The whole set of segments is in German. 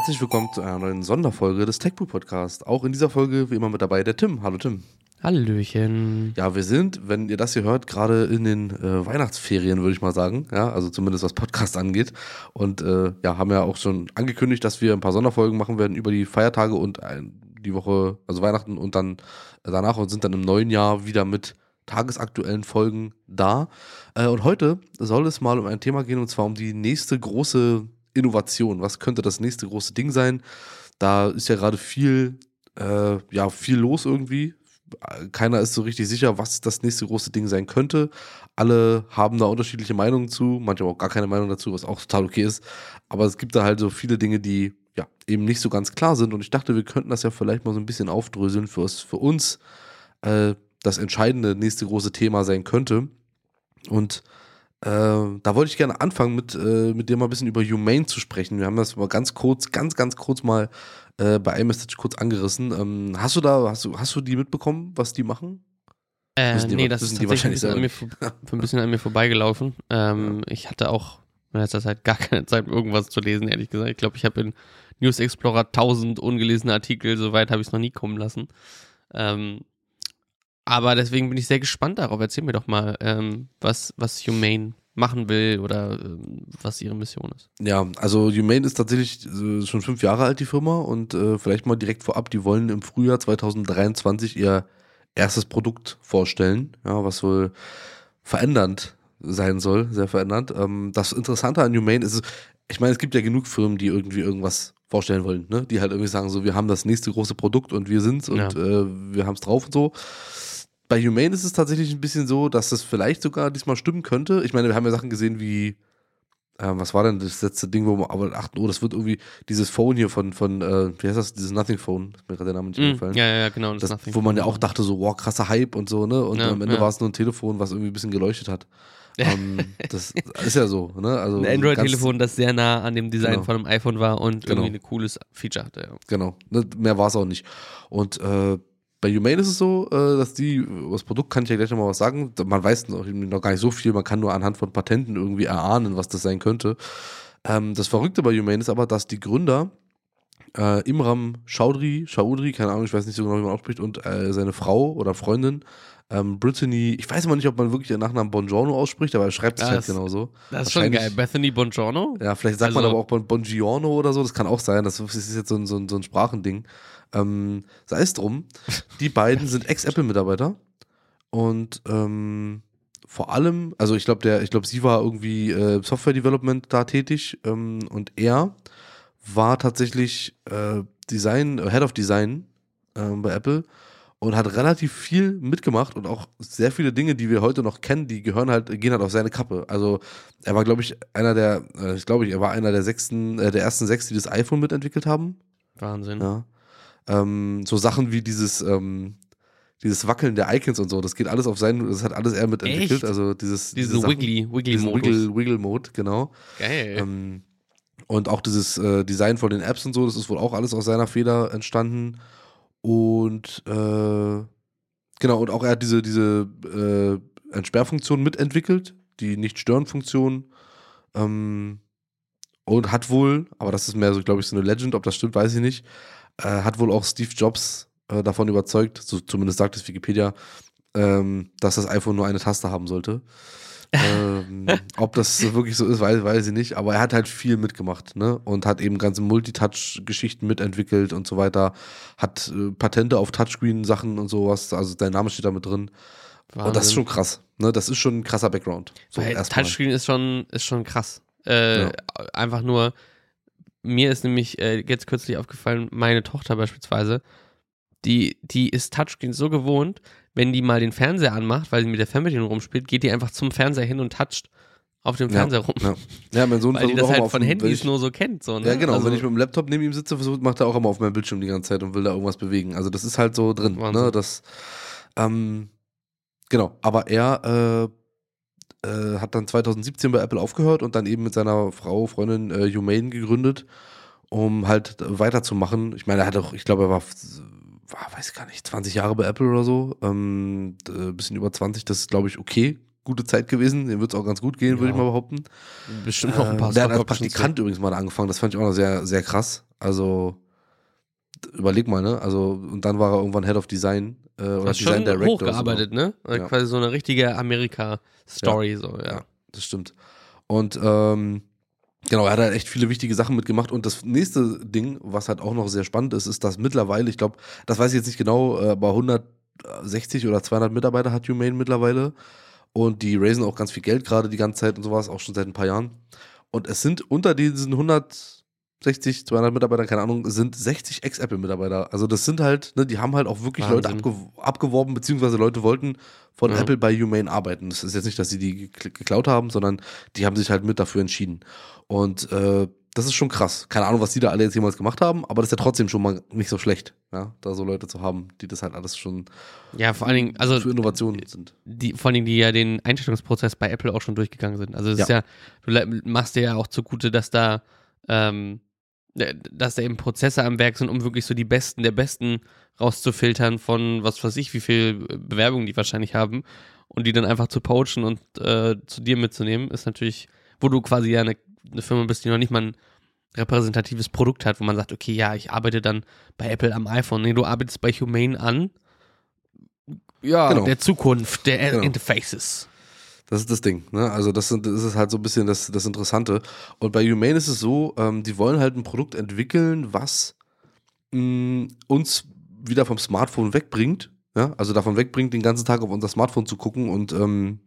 Herzlich willkommen zu einer neuen Sonderfolge des TechBoo Podcast. Auch in dieser Folge wie immer mit dabei der Tim. Hallo Tim. Hallöchen. Ja, wir sind, wenn ihr das hier hört, gerade in den äh, Weihnachtsferien, würde ich mal sagen. Ja, also zumindest was Podcast angeht. Und äh, ja, haben ja auch schon angekündigt, dass wir ein paar Sonderfolgen machen werden über die Feiertage und ein, die Woche, also Weihnachten und dann danach und sind dann im neuen Jahr wieder mit tagesaktuellen Folgen da. Äh, und heute soll es mal um ein Thema gehen und zwar um die nächste große Innovation. Was könnte das nächste große Ding sein? Da ist ja gerade viel, äh, ja, viel los irgendwie. Keiner ist so richtig sicher, was das nächste große Ding sein könnte. Alle haben da unterschiedliche Meinungen zu, manche haben auch gar keine Meinung dazu, was auch total okay ist. Aber es gibt da halt so viele Dinge, die ja eben nicht so ganz klar sind. Und ich dachte, wir könnten das ja vielleicht mal so ein bisschen aufdröseln für, für uns. Äh, das entscheidende nächste große Thema sein könnte. Und äh, da wollte ich gerne anfangen, mit, äh, mit dir mal ein bisschen über Humane zu sprechen. Wir haben das mal ganz kurz, ganz, ganz kurz mal äh, bei iMessage kurz angerissen. Ähm, hast du da, hast du, hast du die mitbekommen, was die machen? Äh, die, nee, das ist tatsächlich ein bisschen, an mir, ein bisschen an mir vorbeigelaufen. Ähm, ja. Ich hatte auch in letzter Zeit gar keine Zeit, irgendwas zu lesen, ehrlich gesagt. Ich glaube, ich habe in News Explorer 1000 ungelesene Artikel, soweit habe ich es noch nie kommen lassen. Ähm, aber deswegen bin ich sehr gespannt darauf. Erzähl mir doch mal, ähm, was, was Humane machen will oder ähm, was ihre Mission ist. Ja, also Humane ist tatsächlich äh, schon fünf Jahre alt, die Firma. Und äh, vielleicht mal direkt vorab, die wollen im Frühjahr 2023 ihr erstes Produkt vorstellen, ja, was wohl verändernd sein soll, sehr verändernd. Ähm, das Interessante an Humane ist, ich meine, es gibt ja genug Firmen, die irgendwie irgendwas vorstellen wollen, ne? die halt irgendwie sagen, so, wir haben das nächste große Produkt und wir sind's und ja. äh, wir haben es drauf und so bei Humane ist es tatsächlich ein bisschen so, dass das vielleicht sogar diesmal stimmen könnte. Ich meine, wir haben ja Sachen gesehen wie, ähm, was war denn das letzte Ding, wo wir aber achten, oh, das wird irgendwie dieses Phone hier von, von äh, wie heißt das, dieses Nothing Phone, ist mir gerade der Name nicht mm, gefallen. Ja, ja, genau. Das, das wo man ja auch dachte, so, wow, krasser Hype und so, ne? Und ja, am Ende ja. war es nur ein Telefon, was irgendwie ein bisschen geleuchtet hat. um, ähm, das ist ja so, ne? Also ein Android-Telefon, das sehr nah an dem Design genau. von einem iPhone war und genau. irgendwie ein cooles Feature hatte. Ja. Genau, ne? mehr war es auch nicht. Und äh, bei Humane ist es so, äh, dass die, das Produkt kann ich ja gleich nochmal was sagen, man weiß noch, noch gar nicht so viel, man kann nur anhand von Patenten irgendwie erahnen, was das sein könnte. Ähm, das Verrückte bei Humane ist aber, dass die Gründer äh, Imram Chaudhry, Chaudhry, keine Ahnung, ich weiß nicht so genau, wie man ausspricht, und äh, seine Frau oder Freundin, ähm, Brittany, ich weiß immer nicht, ob man wirklich ihren Nachnamen Bongiorno ausspricht, aber er schreibt es halt genauso. Das ist schon geil. Bethany Bongiorno? Ja, vielleicht sagt also, man aber auch bon Bongiorno oder so, das kann auch sein, das ist jetzt so ein, so ein, so ein Sprachending. Ähm, sei es drum, die beiden sind Ex-Apple-Mitarbeiter und ähm, vor allem, also ich glaube, der, ich glaube, sie war irgendwie äh, Software-Development da tätig ähm, und er war tatsächlich äh, Design, Head of Design äh, bei Apple und hat relativ viel mitgemacht und auch sehr viele Dinge, die wir heute noch kennen, die gehören halt, gehen halt auf seine Kappe. Also er war, glaube ich, einer der, äh, ich glaube, er war einer der sechsten, äh, der ersten sechs, die das iPhone mitentwickelt haben. Wahnsinn. Ja. Ähm, so Sachen wie dieses, ähm, dieses Wackeln der Icons und so, das geht alles auf seinen, das hat alles er mitentwickelt. Echt? Also dieses, diese, diese Wiggly, Wiggly Mode. Wiggle, Wiggle Mode, genau. Geil. Ähm, und auch dieses äh, Design von den Apps und so, das ist wohl auch alles aus seiner Feder entstanden. Und äh, genau, und auch er hat diese, diese äh, Entsperrfunktion mitentwickelt, die Nicht-Stören-Funktion. Ähm, und hat wohl, aber das ist mehr so, glaube ich, so eine Legend, ob das stimmt, weiß ich nicht, äh, hat wohl auch Steve Jobs äh, davon überzeugt, so zumindest sagt es Wikipedia, ähm, dass das iPhone nur eine Taste haben sollte. ähm, ob das wirklich so ist, weiß, weiß ich nicht. Aber er hat halt viel mitgemacht, ne? Und hat eben ganze Multitouch-Geschichten mitentwickelt und so weiter. Hat äh, Patente auf Touchscreen-Sachen und sowas. Also dein Name steht da mit drin. Wahnsinn. Und das ist schon krass. Ne? Das ist schon ein krasser Background. So Touchscreen ist schon, ist schon krass. Äh, ja. Einfach nur, mir ist nämlich äh, jetzt kürzlich aufgefallen, meine Tochter beispielsweise, die, die ist Touchscreen so gewohnt, wenn die mal den Fernseher anmacht, weil sie mit der Fernbedienung rumspielt, geht die einfach zum Fernseher hin und toucht auf dem Fernseher ja, rum. Ja. ja, mein Sohn Weil die das halt von Handys ich, nur so kennt. So, ne? Ja, genau. Also, wenn ich mit dem Laptop neben ihm sitze, versucht, macht er auch immer auf meinem Bildschirm die ganze Zeit und will da irgendwas bewegen. Also das ist halt so drin. Ne? Das, ähm, genau. Aber er äh, äh, hat dann 2017 bei Apple aufgehört und dann eben mit seiner Frau, Freundin äh, Humane gegründet, um halt weiterzumachen. Ich meine, er hat auch, ich glaube, er war, war, weiß ich gar nicht, 20 Jahre bei Apple oder so. Ähm, äh, bisschen über 20, das ist, glaube ich, okay, gute Zeit gewesen. Dem wird es auch ganz gut gehen, ja. würde ich mal behaupten. Bestimmt noch ein paar äh, Der hat als Praktikant übrigens mal angefangen. Das fand ich auch noch sehr, sehr krass. Also, überleg mal, ne? Also, und dann war er irgendwann Head of Design äh, oder Design Director. hochgearbeitet, so. ne? Ja. Quasi so eine richtige Amerika-Story, ja. so, ja. Das stimmt. Und, ähm, Genau, er hat halt echt viele wichtige Sachen mitgemacht. Und das nächste Ding, was halt auch noch sehr spannend ist, ist, dass mittlerweile, ich glaube, das weiß ich jetzt nicht genau, äh, aber 160 oder 200 Mitarbeiter hat Humane mittlerweile. Und die raisen auch ganz viel Geld gerade die ganze Zeit und sowas, auch schon seit ein paar Jahren. Und es sind unter diesen 160, 200 Mitarbeitern, keine Ahnung, sind 60 Ex-Apple-Mitarbeiter. Also das sind halt, ne, die haben halt auch wirklich Wahnsinn. Leute abge abgeworben, beziehungsweise Leute wollten von ja. Apple bei Humane arbeiten. Das ist jetzt nicht, dass sie die geklaut haben, sondern die haben sich halt mit dafür entschieden. Und äh, das ist schon krass. Keine Ahnung, was die da alle jetzt jemals gemacht haben, aber das ist ja trotzdem schon mal nicht so schlecht, ja, da so Leute zu haben, die das halt alles schon ja, vor allen Dingen, also für Innovationen sind. Die, vor allen Dingen, die ja den Einstellungsprozess bei Apple auch schon durchgegangen sind. Also es ja. ist ja, du machst dir ja auch zugute, dass da ähm, dass da eben Prozesse am Werk sind, um wirklich so die Besten der Besten rauszufiltern von was weiß ich, wie viel Bewerbungen die wahrscheinlich haben und die dann einfach zu poachen und äh, zu dir mitzunehmen, ist natürlich, wo du quasi ja eine eine Firma bist, die noch nicht mal ein repräsentatives Produkt hat, wo man sagt, okay, ja, ich arbeite dann bei Apple am iPhone. Nee, du arbeitest bei Humane an. Ja, genau. der Zukunft, der genau. Interfaces. Das ist das Ding. Ne? Also das, sind, das ist halt so ein bisschen das, das Interessante. Und bei Humane ist es so, ähm, die wollen halt ein Produkt entwickeln, was mh, mm, uns wieder vom Smartphone wegbringt. Ja? Also davon wegbringt, den ganzen Tag auf unser Smartphone zu gucken und ähm,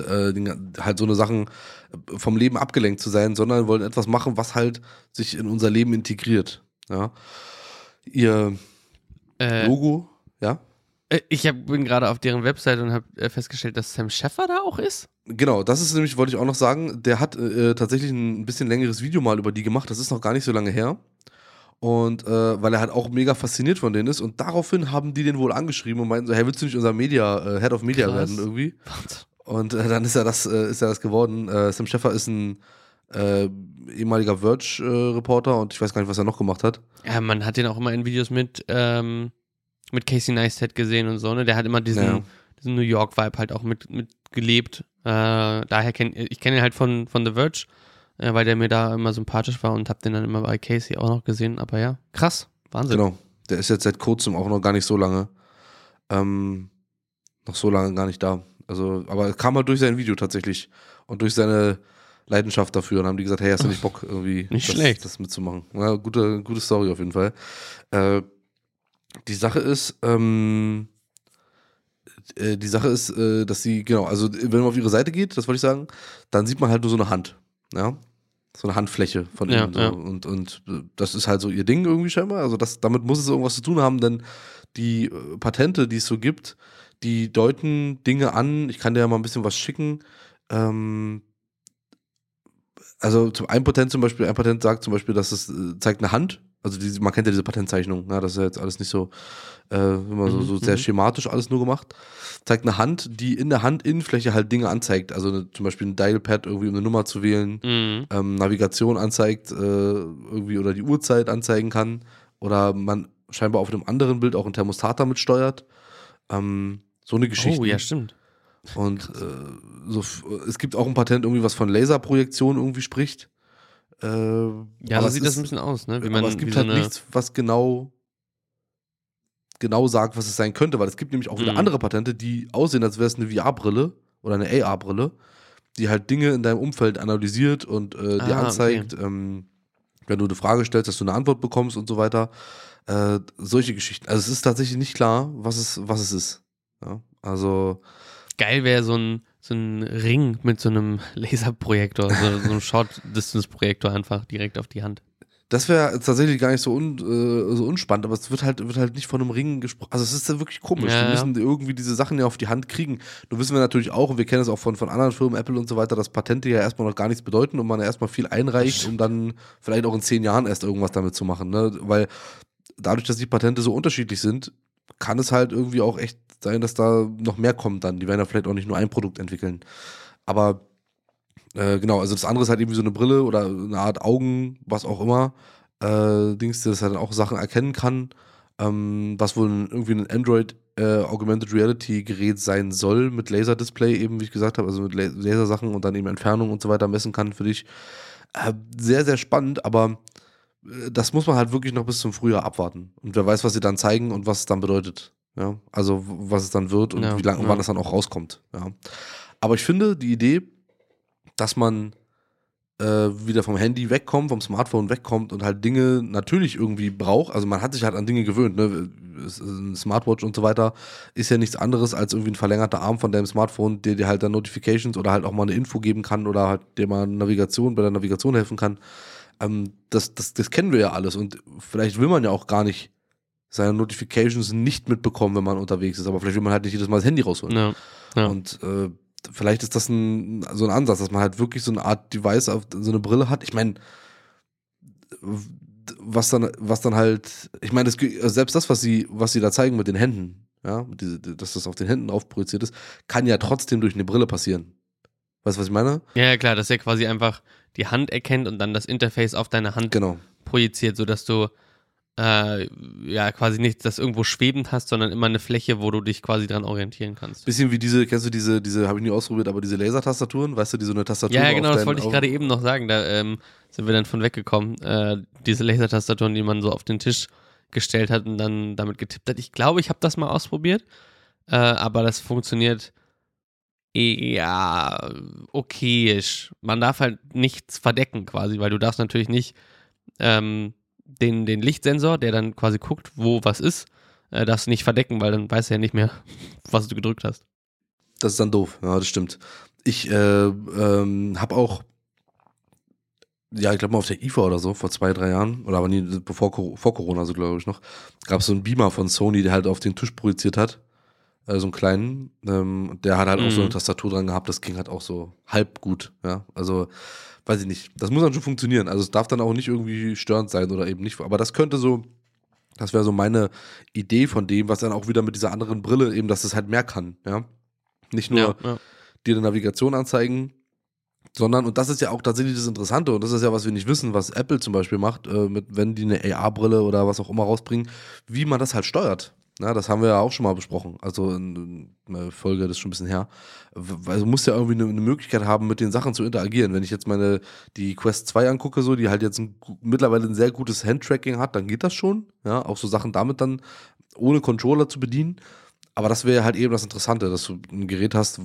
äh, halt so eine Sachen äh, vom Leben abgelenkt zu sein, sondern wollen etwas machen, was halt sich in unser Leben integriert. Ja. Ihr äh, Logo, ja? Äh, ich hab, bin gerade auf deren Website und habe festgestellt, dass Sam Sheffer da auch ist. Genau, das ist nämlich, wollte ich auch noch sagen, der hat äh, tatsächlich ein bisschen längeres Video mal über die gemacht, das ist noch gar nicht so lange her. Und äh, weil er halt auch mega fasziniert von denen ist. Und daraufhin haben die den wohl angeschrieben und meinten so, hey, willst du nicht unser Media, äh, Head of Media Krass. werden irgendwie? Was? Und äh, dann ist er das, äh, ist er das geworden. Äh, Sam Sheffer ist ein äh, ehemaliger Verge-Reporter und ich weiß gar nicht, was er noch gemacht hat. Ja, man hat den auch immer in Videos mit, ähm, mit Casey Neistat gesehen und so, ne? Der hat immer diesen, ja. diesen New York-Vibe halt auch mit, mit gelebt. Äh, daher kenne ich kenne ihn halt von, von The Verge, äh, weil der mir da immer sympathisch war und hab den dann immer bei Casey auch noch gesehen. Aber ja, krass, Wahnsinn. Genau, der ist jetzt seit kurzem auch noch gar nicht so lange, ähm, noch so lange gar nicht da. Also, aber kam halt durch sein Video tatsächlich und durch seine Leidenschaft dafür und haben die gesagt, hey, hast du nicht Bock, irgendwie nicht das, schlecht. das mitzumachen? Ja, gute, gute Story auf jeden Fall. Äh, die Sache ist, ähm, äh, die Sache ist, äh, dass sie, genau, also wenn man auf ihre Seite geht, das wollte ich sagen, dann sieht man halt nur so eine Hand. Ja. So eine Handfläche von ja, ihnen. So. Ja. Und, und das ist halt so ihr Ding irgendwie scheinbar. Also das, damit muss es irgendwas zu tun haben, denn die äh, Patente, die es so gibt, die deuten Dinge an. Ich kann dir ja mal ein bisschen was schicken. Ähm, also zum ein Patent zum Beispiel, ein Patent sagt zum Beispiel, dass es äh, zeigt eine Hand. Also die, man kennt ja diese Patentzeichnung, ne? das ist ja jetzt alles nicht so, äh, immer so, so sehr mhm. schematisch alles nur gemacht. Zeigt eine Hand, die in der Handinnenfläche halt Dinge anzeigt. Also eine, zum Beispiel ein Dialpad irgendwie, um eine Nummer zu wählen, mhm. ähm, Navigation anzeigt, äh, irgendwie oder die Uhrzeit anzeigen kann. Oder man scheinbar auf einem anderen Bild auch ein Thermostat damit steuert. Ähm, so eine Geschichte. Oh, ja, stimmt. Und äh, so, es gibt auch ein Patent, irgendwie was von Laserprojektion irgendwie spricht. Äh, ja, so sieht ist, das ein bisschen aus, ne? Wie man, aber es gibt halt so nichts, was genau genau sagt, was es sein könnte, weil es gibt nämlich auch wieder mhm. andere Patente, die aussehen, als wäre es eine VR-Brille oder eine AR-Brille, die halt Dinge in deinem Umfeld analysiert und äh, dir ah, anzeigt, okay. ähm, wenn du eine Frage stellst, dass du eine Antwort bekommst und so weiter. Äh, solche Geschichten. Also es ist tatsächlich nicht klar, was es, was es ist. Ja, also. Geil wäre so ein, so ein Ring mit so einem Laserprojektor, so, so einem Short-Distance-Projektor einfach direkt auf die Hand. Das wäre tatsächlich gar nicht so, un, äh, so unspannend, aber es wird halt, wird halt nicht von einem Ring gesprochen. Also es ist ja wirklich komisch. Ja, wir müssen ja. irgendwie diese Sachen ja auf die Hand kriegen. Nur wissen wir natürlich auch, und wir kennen es auch von, von anderen Firmen, Apple und so weiter, dass Patente ja erstmal noch gar nichts bedeuten und man ja erstmal viel einreicht, um dann vielleicht auch in zehn Jahren erst irgendwas damit zu machen. Ne? Weil dadurch, dass die Patente so unterschiedlich sind, kann es halt irgendwie auch echt sein, dass da noch mehr kommt dann. Die werden ja vielleicht auch nicht nur ein Produkt entwickeln. Aber äh, genau, also das andere ist halt irgendwie so eine Brille oder eine Art Augen, was auch immer. Äh, Dings, das halt auch Sachen erkennen kann. ähm, was wohl irgendwie ein Android äh, Augmented Reality Gerät sein soll mit Laserdisplay eben, wie ich gesagt habe, also mit Lasersachen und dann eben Entfernung und so weiter messen kann für dich. Äh, sehr, sehr spannend, aber das muss man halt wirklich noch bis zum Frühjahr abwarten. Und wer weiß, was sie dann zeigen und was es dann bedeutet. Ja, also was es dann wird und ja, wie lange, ja. wann es dann auch rauskommt. Ja. Aber ich finde die Idee, dass man äh, wieder vom Handy wegkommt, vom Smartphone wegkommt und halt Dinge natürlich irgendwie braucht. Also man hat sich halt an Dinge gewöhnt. Ne? Smartwatch und so weiter ist ja nichts anderes als irgendwie ein verlängerter Arm von deinem Smartphone, der dir halt dann Notifications oder halt auch mal eine Info geben kann oder halt dir mal Navigation bei der Navigation helfen kann. Ähm, das, das, das kennen wir ja alles und vielleicht will man ja auch gar nicht seine Notifications nicht mitbekommen, wenn man unterwegs ist, aber vielleicht will man halt nicht jedes Mal das Handy rausholen. Ja, ja. Und äh, vielleicht ist das ein, so ein Ansatz, dass man halt wirklich so eine Art Device auf so eine Brille hat. Ich meine, was dann, was dann halt, ich meine, selbst das, was sie, was sie da zeigen mit den Händen, ja, diese, dass das auf den Händen aufprojiziert ist, kann ja trotzdem durch eine Brille passieren. Weißt du, was ich meine? Ja, ja, klar, dass er quasi einfach die Hand erkennt und dann das Interface auf deine Hand genau. projiziert, sodass du äh, ja, quasi nicht das irgendwo schwebend hast, sondern immer eine Fläche, wo du dich quasi dran orientieren kannst. Bisschen wie diese, kennst du diese, diese, habe ich nie ausprobiert, aber diese Lasertastaturen, weißt du, die so eine Tastatur Ja, genau, das wollte ich gerade eben noch sagen, da ähm, sind wir dann von weggekommen. Äh, diese Lasertastaturen, die man so auf den Tisch gestellt hat und dann damit getippt hat. Ich glaube, ich habe das mal ausprobiert, äh, aber das funktioniert ja okayisch. Man darf halt nichts verdecken quasi, weil du darfst natürlich nicht ähm, den, den Lichtsensor, der dann quasi guckt, wo was ist, äh, darfst du nicht verdecken, weil dann weiß er ja nicht mehr, was du gedrückt hast. Das ist dann doof, ja, das stimmt. Ich äh, ähm, habe auch, ja, ich glaube mal auf der IFA oder so, vor zwei, drei Jahren, oder aber nie, bevor vor Corona, so glaube ich noch, gab es so einen Beamer von Sony, der halt auf den Tisch projiziert hat. Äh, so einen kleinen. Ähm, der hat halt mhm. auch so eine mhm. Tastatur dran gehabt, das ging halt auch so halb gut, ja. Also weiß ich nicht. Das muss dann schon funktionieren. Also es darf dann auch nicht irgendwie störend sein oder eben nicht. Aber das könnte so, das wäre so meine Idee von dem, was dann auch wieder mit dieser anderen Brille eben, dass es halt mehr kann, ja. Nicht nur ja, ja. dir eine Navigation anzeigen, sondern, und das ist ja auch tatsächlich das Interessante, und das ist ja, was wir nicht wissen, was Apple zum Beispiel macht, äh, mit, wenn die eine AR-Brille oder was auch immer rausbringen, wie man das halt steuert. Na, das haben wir ja auch schon mal besprochen. Also in einer Folge, das ist schon ein bisschen her. Also muss ja irgendwie eine, eine, Möglichkeit haben, mit den Sachen zu interagieren. Wenn ich jetzt meine die Quest 2 angucke, so, die halt jetzt ein, mittlerweile ein sehr gutes Handtracking hat, dann geht das schon. Ja, auch so Sachen damit dann ohne Controller zu bedienen. Aber das wäre halt eben das Interessante, dass du ein Gerät hast,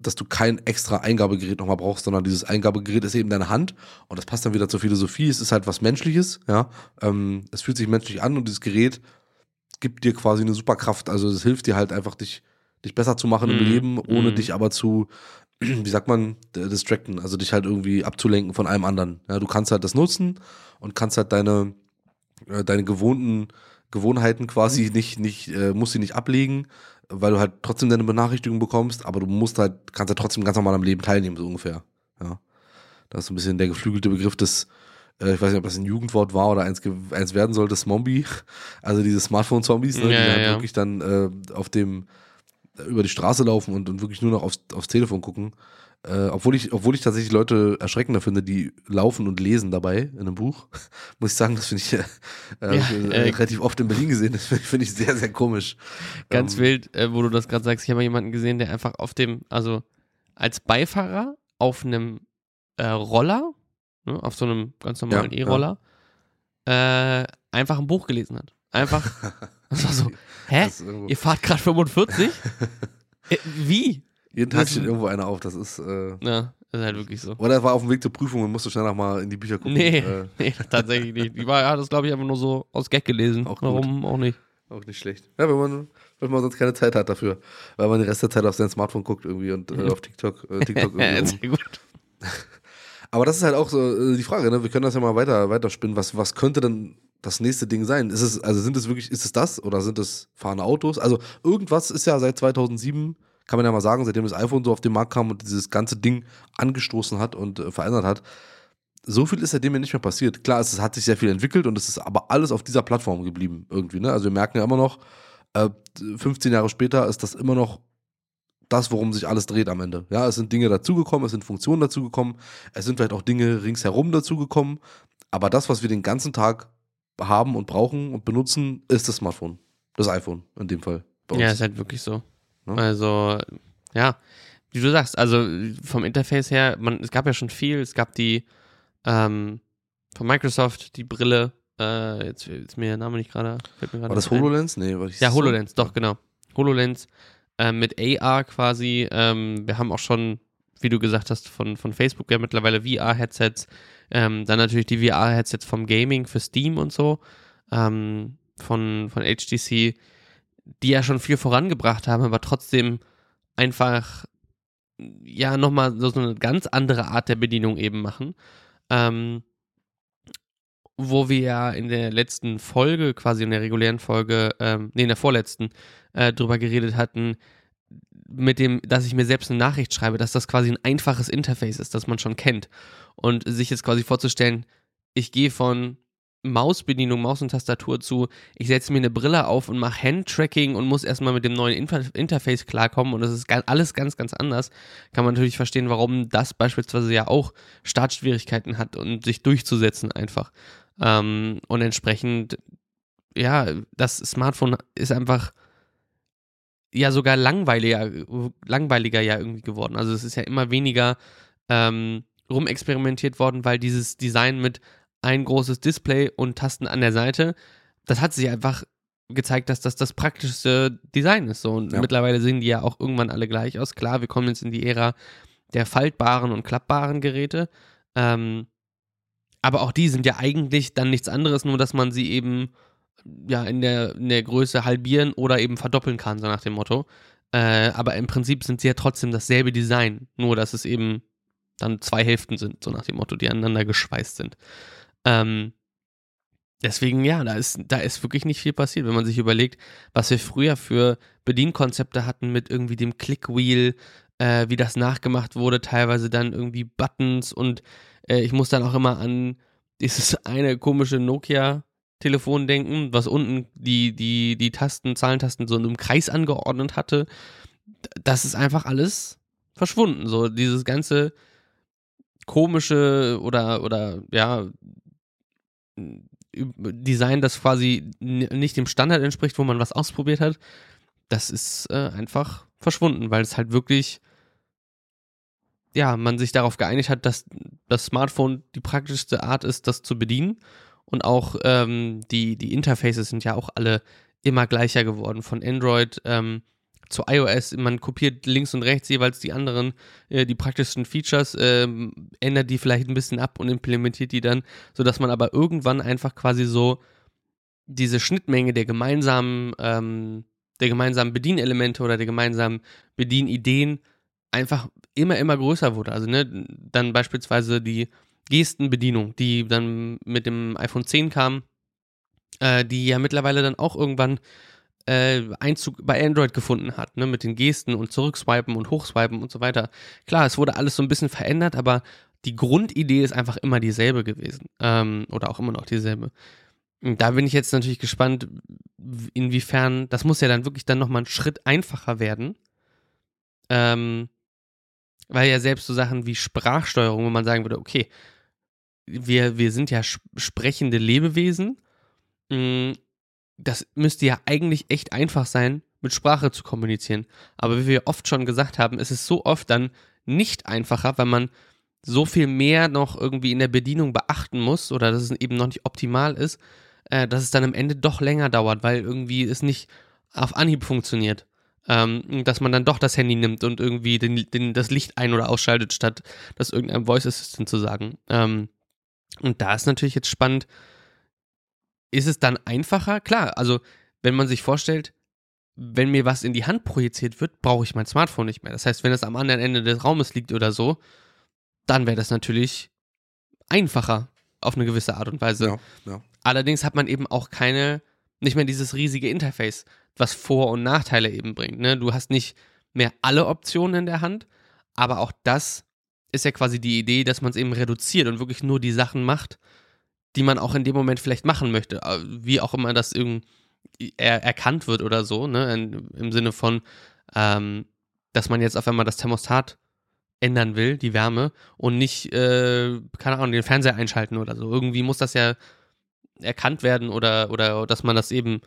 dass du kein extra Eingabegerät nochmal brauchst, sondern dieses Eingabegerät ist eben deine Hand und das passt dann wieder zur Philosophie. Es ist halt was Menschliches, ja. Ähm, es fühlt sich menschlich an und dieses Gerät gibt dir quasi eine Superkraft. Also es hilft dir halt einfach, dich, dich besser zu machen im mhm. Leben, ohne mm. dich aber zu, wie sagt man, distracten, also dich halt irgendwie abzulenken von allem anderen. Ja, du kannst halt das nutzen und kannst halt deine, äh, deine gewohnten Gewohnheiten quasi nicht, nicht, äh, musst sie nicht ablegen, weil du halt trotzdem deine Benachrichtigung bekommst, aber du musst halt, kannst halt trotzdem ganz normal am Leben teilnehmen, so ungefähr. Ja. Das ist so ein bisschen der geflügelte Begriff des äh, ich weiß nicht, ob das ein Jugendwort war oder eins, eins werden sollte, Zombie, also diese Smartphone-Zombies, ne, ja, die halt ja. wirklich dann äh, auf dem, äh, über die Straße laufen und, und wirklich nur noch aufs, aufs Telefon gucken. Äh, obwohl, ich, obwohl ich tatsächlich Leute erschreckender finde, die laufen und lesen dabei in einem Buch, muss ich sagen, das finde ich äh, ja, äh, relativ oft in Berlin gesehen. Das finde ich sehr, sehr komisch. Ganz ähm, wild, äh, wo du das gerade sagst. Ich habe mal jemanden gesehen, der einfach auf dem, also als Beifahrer auf einem äh, Roller ne, auf so einem ganz normalen ja, E-Roller, ja. äh, einfach ein Buch gelesen hat. Einfach. das war so, hä? Ihr fahrt gerade 45? äh, wie? Jeden Tag steht irgendwo einer auf, das ist. Äh, ja, ist halt wirklich so. Oder er war auf dem Weg zur Prüfung und musste schnell nochmal in die Bücher gucken. Nee, äh. nee tatsächlich nicht. Die war, ja, das glaube ich einfach nur so aus Gag gelesen. Auch Warum auch nicht? Auch nicht schlecht. Ja, wenn man, wenn man sonst keine Zeit hat dafür. Weil man den Rest der Zeit auf sein Smartphone guckt irgendwie und äh, auf TikTok, äh, TikTok irgendwie. Sehr gut. Aber das ist halt auch so äh, die Frage, ne? Wir können das ja mal weiter, weiter spinnen. Was, was könnte denn das nächste Ding sein? Ist es, also sind es wirklich, ist es das oder sind es fahrende Autos? Also irgendwas ist ja seit 2007, kann man ja mal sagen, seitdem das iPhone so auf den Markt kam und dieses ganze Ding angestoßen hat und äh, verändert hat, so viel ist seitdem ja nicht mehr passiert. Klar, es, hat sich sehr viel entwickelt und es ist aber alles auf dieser Plattform geblieben irgendwie. Ne? Also wir merken ja immer noch, äh, 15 Jahre später ist das immer noch das, worum sich alles dreht am Ende. Ja, es sind Dinge dazugekommen, es sind Funktionen dazugekommen, es sind vielleicht auch Dinge ringsherum dazugekommen, aber das, was wir den ganzen Tag haben und brauchen und benutzen, ist das Smartphone. Das iPhone in dem Fall. Ja, ist halt wirklich so. Ja? Also, ja, wie du sagst, also vom Interface her, man, es gab ja schon viel. Es gab die ähm, von Microsoft, die Brille. Äh, jetzt ist mir der Name nicht gerade. War das HoloLens? Ein. Nee, war ich Ja, HoloLens, so? doch, genau. HoloLens äh, mit AR quasi. Ähm, wir haben auch schon, wie du gesagt hast, von, von Facebook ja mittlerweile VR-Headsets. Ähm, dann natürlich die VR-Headsets vom Gaming für Steam und so. Ähm, von, von HTC, die ja schon viel vorangebracht haben, aber trotzdem einfach ja nochmal so, so eine ganz andere Art der Bedienung eben machen. Ähm, wo wir ja in der letzten Folge, quasi in der regulären Folge, ähm, nee, in der vorletzten, äh, drüber geredet hatten, mit dem, dass ich mir selbst eine Nachricht schreibe, dass das quasi ein einfaches Interface ist, das man schon kennt. Und sich jetzt quasi vorzustellen, ich gehe von Mausbedienung, Maus und Tastatur zu, ich setze mir eine Brille auf und mache Handtracking und muss erstmal mit dem neuen Inter Interface klarkommen und das ist alles ganz, ganz anders, kann man natürlich verstehen, warum das beispielsweise ja auch Startschwierigkeiten hat und sich durchzusetzen einfach. Ähm, und entsprechend, ja, das Smartphone ist einfach ja sogar langweiliger, langweiliger ja irgendwie geworden. Also es ist ja immer weniger ähm, rumexperimentiert worden, weil dieses Design mit ein großes Display und Tasten an der Seite, das hat sich einfach gezeigt, dass das das praktischste Design ist. So. Und ja. mittlerweile sehen die ja auch irgendwann alle gleich aus. Klar, wir kommen jetzt in die Ära der faltbaren und klappbaren Geräte. Ähm, aber auch die sind ja eigentlich dann nichts anderes, nur dass man sie eben ja in der, in der Größe halbieren oder eben verdoppeln kann, so nach dem Motto. Äh, aber im Prinzip sind sie ja trotzdem dasselbe Design, nur dass es eben dann zwei Hälften sind, so nach dem Motto, die aneinander geschweißt sind. Ähm, deswegen, ja, da ist, da ist wirklich nicht viel passiert, wenn man sich überlegt, was wir früher für Bedienkonzepte hatten mit irgendwie dem Clickwheel, äh, wie das nachgemacht wurde, teilweise dann irgendwie Buttons und äh, ich muss dann auch immer an dieses eine komische Nokia Telefon denken, was unten die, die, die Tasten, Zahlentasten so in einem Kreis angeordnet hatte. Das ist einfach alles verschwunden. So dieses ganze komische oder, oder ja, Design, das quasi nicht dem Standard entspricht, wo man was ausprobiert hat, das ist äh, einfach verschwunden, weil es halt wirklich, ja, man sich darauf geeinigt hat, dass das Smartphone die praktischste Art ist, das zu bedienen. Und auch ähm, die, die Interfaces sind ja auch alle immer gleicher geworden. Von Android ähm, zu iOS, man kopiert links und rechts jeweils die anderen, äh, die praktischen Features, äh, ändert die vielleicht ein bisschen ab und implementiert die dann, sodass man aber irgendwann einfach quasi so diese Schnittmenge der gemeinsamen, ähm, der gemeinsamen Bedienelemente oder der gemeinsamen Bedienideen einfach immer, immer größer wurde. Also, ne, dann beispielsweise die Gestenbedienung, die dann mit dem iPhone 10 kam, äh, die ja mittlerweile dann auch irgendwann äh, Einzug bei Android gefunden hat, ne, mit den Gesten und Zurückswipen und Hochswipen und so weiter. Klar, es wurde alles so ein bisschen verändert, aber die Grundidee ist einfach immer dieselbe gewesen. Ähm, oder auch immer noch dieselbe. Und da bin ich jetzt natürlich gespannt, inwiefern, das muss ja dann wirklich dann nochmal einen Schritt einfacher werden. Ähm, weil ja selbst so Sachen wie Sprachsteuerung, wo man sagen würde, okay, wir, wir sind ja sprechende Lebewesen. Mh, mm, das müsste ja eigentlich echt einfach sein, mit Sprache zu kommunizieren. Aber wie wir oft schon gesagt haben, ist es so oft dann nicht einfacher, weil man so viel mehr noch irgendwie in der Bedienung beachten muss oder dass es eben noch nicht optimal ist, äh, dass es dann am Ende doch länger dauert, weil irgendwie es nicht auf Anhieb funktioniert. Ähm, dass man dann doch das Handy nimmt und irgendwie den, den, das Licht ein- oder ausschaltet, statt das irgendeinem Voice Assistant zu sagen. Ähm, und da ist natürlich jetzt spannend, ist es dann einfacher? Klar, also wenn man sich vorstellt, wenn mir was in die Hand projiziert wird, brauche ich mein Smartphone nicht mehr. Das heißt, wenn es am anderen Ende des Raumes liegt oder so, dann wäre das natürlich einfacher auf eine gewisse Art und Weise. Ja, ja. Allerdings hat man eben auch keine, nicht mehr dieses riesige Interface, was Vor- und Nachteile eben bringt. Ne? Du hast nicht mehr alle Optionen in der Hand, aber auch das ist ja quasi die Idee, dass man es eben reduziert und wirklich nur die Sachen macht, die man auch in dem Moment vielleicht machen möchte. Äh, wie auch immer das irgendwie er erkannt wird oder so, ne? In, Im Sinne von, ähm, dass man jetzt auf einmal das Thermostat ändern will, die Wärme, und nicht, äh, keine Ahnung, den Fernseher einschalten oder so. Irgendwie muss das ja erkannt werden oder, oder dass man das eben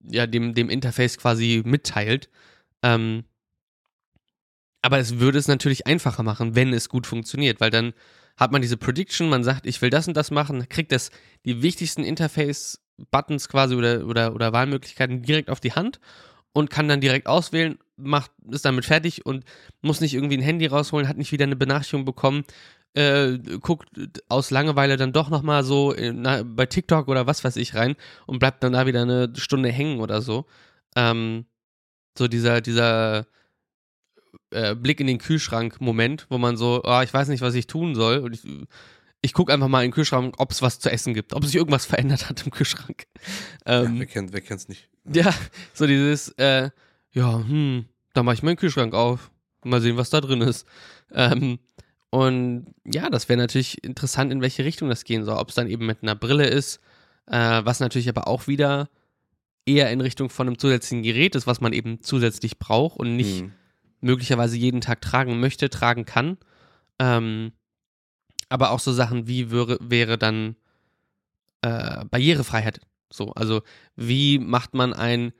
ja dem, dem Interface quasi mitteilt. Ähm, aber es würde es natürlich einfacher machen, wenn es gut funktioniert, weil dann hat man diese Prediction, man sagt, ich will das und das machen, kriegt das die wichtigsten Interface-Buttons quasi oder, oder, oder Wahlmöglichkeiten direkt auf die Hand und kann dann direkt auswählen, macht, ist damit fertig und muss nicht irgendwie ein Handy rausholen, hat nicht wieder eine Benachrichtigung bekommen, äh, guckt aus Langeweile dann doch nochmal so in, na, bei TikTok oder was weiß ich rein und bleibt dann da wieder eine Stunde hängen oder so. Ähm, so dieser, dieser äh, Blick in den Kühlschrank-Moment, wo man so, oh, ich weiß nicht, was ich tun soll. Und ich, ich gucke einfach mal in den Kühlschrank, ob es was zu essen gibt, ob sich irgendwas verändert hat im Kühlschrank. Ähm, ja, wer kennt wer kennt's nicht? Ja, so dieses, äh, ja, hm, da mache ich meinen Kühlschrank auf. Mal sehen, was da drin ist. Ähm, und ja, das wäre natürlich interessant, in welche Richtung das gehen soll. Ob es dann eben mit einer Brille ist, äh, was natürlich aber auch wieder eher in Richtung von einem zusätzlichen Gerät ist, was man eben zusätzlich braucht und nicht hm möglicherweise jeden Tag tragen möchte, tragen kann. Ähm, aber auch so Sachen wie wäre, wäre dann äh, Barrierefreiheit. So, also wie macht man ein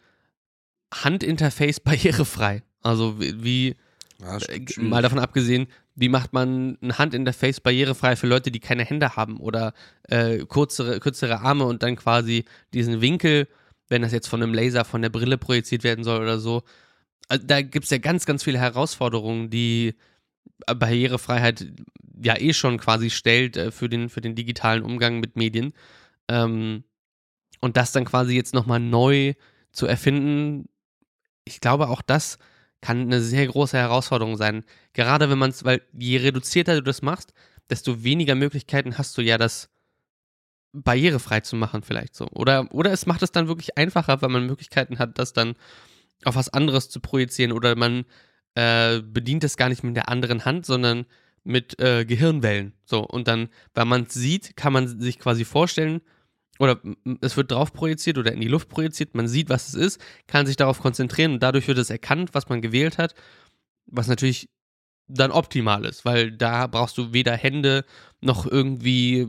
Handinterface barrierefrei? Also wie, ja, äh, mal davon abgesehen, wie macht man ein Handinterface barrierefrei für Leute, die keine Hände haben oder äh, kürzere, kürzere Arme und dann quasi diesen Winkel, wenn das jetzt von einem Laser von der Brille projiziert werden soll oder so, also da gibt es ja ganz, ganz viele Herausforderungen, die Barrierefreiheit ja eh schon quasi stellt äh, für, den, für den digitalen Umgang mit Medien. Ähm, und das dann quasi jetzt nochmal neu zu erfinden, ich glaube, auch das kann eine sehr große Herausforderung sein. Gerade wenn man es, weil je reduzierter du das machst, desto weniger Möglichkeiten hast du ja, das barrierefrei zu machen, vielleicht so. Oder, oder es macht es dann wirklich einfacher, weil man Möglichkeiten hat, das dann auf was anderes zu projizieren oder man äh, bedient es gar nicht mit der anderen Hand, sondern mit äh, Gehirnwellen. So, und dann, weil man es sieht, kann man sich quasi vorstellen, oder es wird drauf projiziert oder in die Luft projiziert, man sieht, was es ist, kann sich darauf konzentrieren und dadurch wird es erkannt, was man gewählt hat, was natürlich dann optimal ist, weil da brauchst du weder Hände noch irgendwie,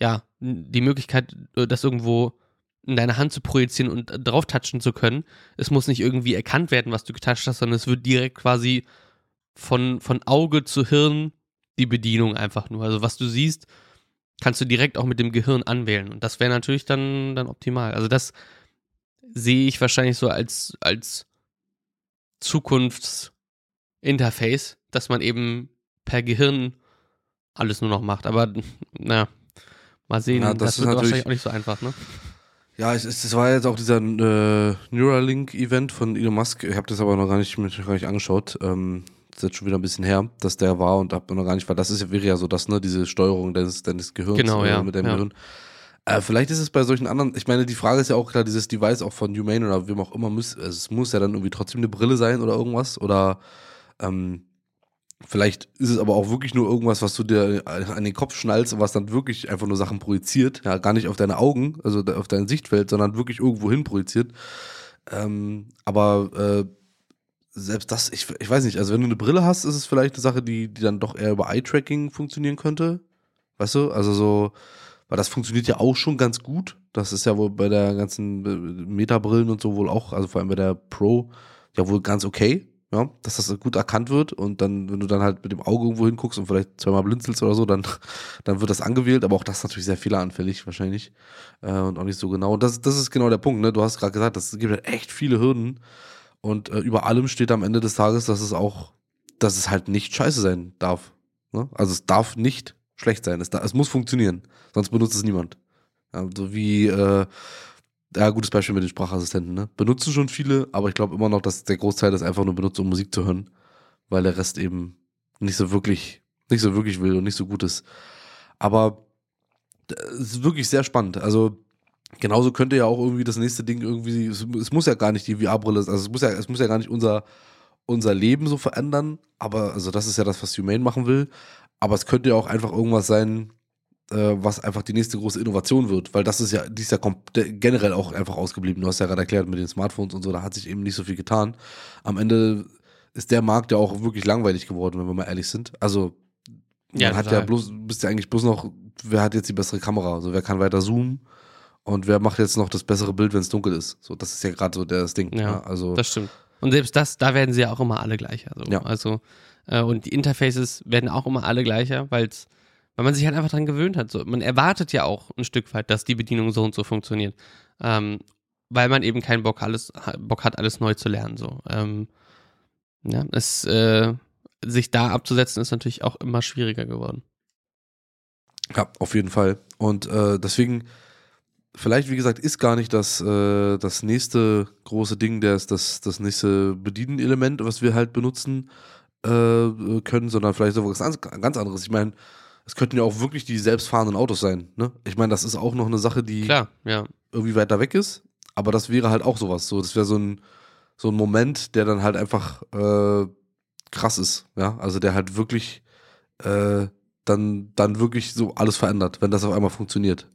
ja, die Möglichkeit, äh, das irgendwo in deine Hand zu projizieren und drauf touchen zu können. Es muss nicht irgendwie erkannt werden, was du getoucht hast, sondern es wird direkt quasi von, von Auge zu Hirn die Bedienung einfach nur. Also was du siehst, kannst du direkt auch mit dem Gehirn anwählen. Und das wäre natürlich dann, dann optimal. Also das sehe ich wahrscheinlich so als, als Zukunftsinterface, dass man eben per Gehirn alles nur noch macht. Aber naja, mal sehen, ja, das, das wird wahrscheinlich auch nicht so einfach, ne? Ja, es, es, es war jetzt auch dieser äh, Neuralink-Event von Elon Musk. Ich habe das aber noch gar nicht, mir gar nicht angeschaut. Ähm, ist jetzt schon wieder ein bisschen her, dass der war und habe noch gar nicht, weil das ist, wäre ja so das, ne, diese Steuerung deines, deines Gehirns genau, äh, ja, mit deinem ja. Gehirn. Äh, vielleicht ist es bei solchen anderen, ich meine, die Frage ist ja auch klar, dieses Device auch von Humane oder wem auch immer, muss, also es muss ja dann irgendwie trotzdem eine Brille sein oder irgendwas oder ähm, Vielleicht ist es aber auch wirklich nur irgendwas, was du dir an den Kopf schnallst und was dann wirklich einfach nur Sachen projiziert. Ja, gar nicht auf deine Augen, also auf dein Sichtfeld, sondern wirklich irgendwo hin projiziert. Ähm, aber äh, selbst das, ich, ich weiß nicht, also wenn du eine Brille hast, ist es vielleicht eine Sache, die, die dann doch eher über Eye-Tracking funktionieren könnte. Weißt du? Also so, weil das funktioniert ja auch schon ganz gut. Das ist ja wohl bei der ganzen äh, Metabrillen und so wohl auch, also vor allem bei der Pro, ja wohl ganz okay ja, dass das gut erkannt wird und dann, wenn du dann halt mit dem Auge irgendwo hinguckst und vielleicht zweimal blinzelst oder so, dann, dann wird das angewählt, aber auch das ist natürlich sehr fehleranfällig wahrscheinlich äh, und auch nicht so genau. Und das, das ist genau der Punkt, ne? Du hast gerade gesagt, es gibt halt echt viele Hürden und äh, über allem steht am Ende des Tages, dass es auch, dass es halt nicht scheiße sein darf. Ne? Also es darf nicht schlecht sein, es, da, es muss funktionieren, sonst benutzt es niemand. Ja, so wie äh, ja, gutes Beispiel mit den Sprachassistenten, ne? Benutzen schon viele, aber ich glaube immer noch, dass der Großteil das einfach nur benutzt, um Musik zu hören, weil der Rest eben nicht so wirklich, nicht so wirklich will und nicht so gut ist. Aber es ist wirklich sehr spannend. Also, genauso könnte ja auch irgendwie das nächste Ding irgendwie, es, es muss ja gar nicht die VR-Brille, also es muss ja, es muss ja gar nicht unser, unser Leben so verändern, aber, also das ist ja das, was Humane machen will, aber es könnte ja auch einfach irgendwas sein, äh, was einfach die nächste große Innovation wird, weil das ist ja, die ist ja generell auch einfach ausgeblieben. Du hast ja gerade erklärt mit den Smartphones und so, da hat sich eben nicht so viel getan. Am Ende ist der Markt ja auch wirklich langweilig geworden, wenn wir mal ehrlich sind. Also, man ja, hat ja bloß, bist ja eigentlich bloß noch wer hat jetzt die bessere Kamera? Also wer kann weiter zoomen? Und wer macht jetzt noch das bessere Bild, wenn es dunkel ist? So, das ist ja gerade so das Ding. Ja, ja, also das stimmt. Und selbst das, da werden sie ja auch immer alle gleicher. So. Ja. Also, äh, und die Interfaces werden auch immer alle gleicher, weil's, weil man sich halt einfach dran gewöhnt hat. So. Man erwartet ja auch ein Stück weit, dass die Bedienung so und so funktioniert. Ähm, weil man eben keinen Bock, alles, Bock hat, alles neu zu lernen. So. Ähm, ja, es, äh, sich da abzusetzen, ist natürlich auch immer schwieriger geworden. Ja, auf jeden Fall. Und äh, deswegen vielleicht, wie gesagt, ist gar nicht das, äh, das nächste große Ding, das, das, das nächste Bedienenelement, was wir halt benutzen äh, können, sondern vielleicht so was ganz anderes. Ich meine, es könnten ja auch wirklich die selbstfahrenden Autos sein. Ne? Ich meine, das ist auch noch eine Sache, die Klar, ja. irgendwie weiter weg ist, aber das wäre halt auch sowas. So, das wäre so ein, so ein Moment, der dann halt einfach äh, krass ist. Ja, also der halt wirklich äh, dann, dann wirklich so alles verändert, wenn das auf einmal funktioniert.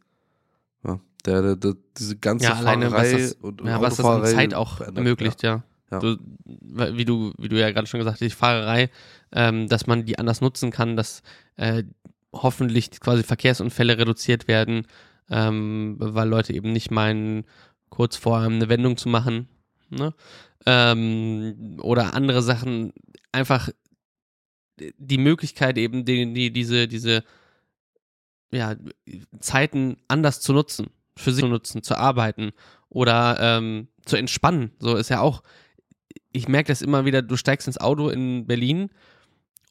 Ja. Der, der, der, diese ganze ja, alleine, Fahrerei was das, und, und ja, was das an Zeit auch ermöglicht, ja. ja. Du, wie, du, wie du ja gerade schon gesagt hast, die Fahrerei, ähm, dass man die anders nutzen kann, dass äh, hoffentlich quasi Verkehrsunfälle reduziert werden, ähm, weil Leute eben nicht meinen, kurz vorher eine Wendung zu machen. Ne? Ähm, oder andere Sachen, einfach die Möglichkeit eben, die, die, diese, diese ja, Zeiten anders zu nutzen, für sich zu nutzen, zu arbeiten oder ähm, zu entspannen. So ist ja auch, ich merke das immer wieder, du steigst ins Auto in Berlin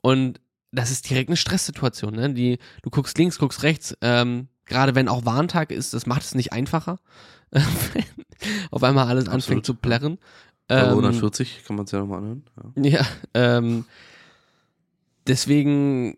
und das ist direkt eine Stresssituation. Ne? Die, du guckst links, guckst rechts, ähm, gerade wenn auch Warntag ist, das macht es nicht einfacher. Auf einmal alles Absolut. anfängt zu plärren. Ähm, 140 kann man es ja nochmal anhören. Ja, ja ähm, deswegen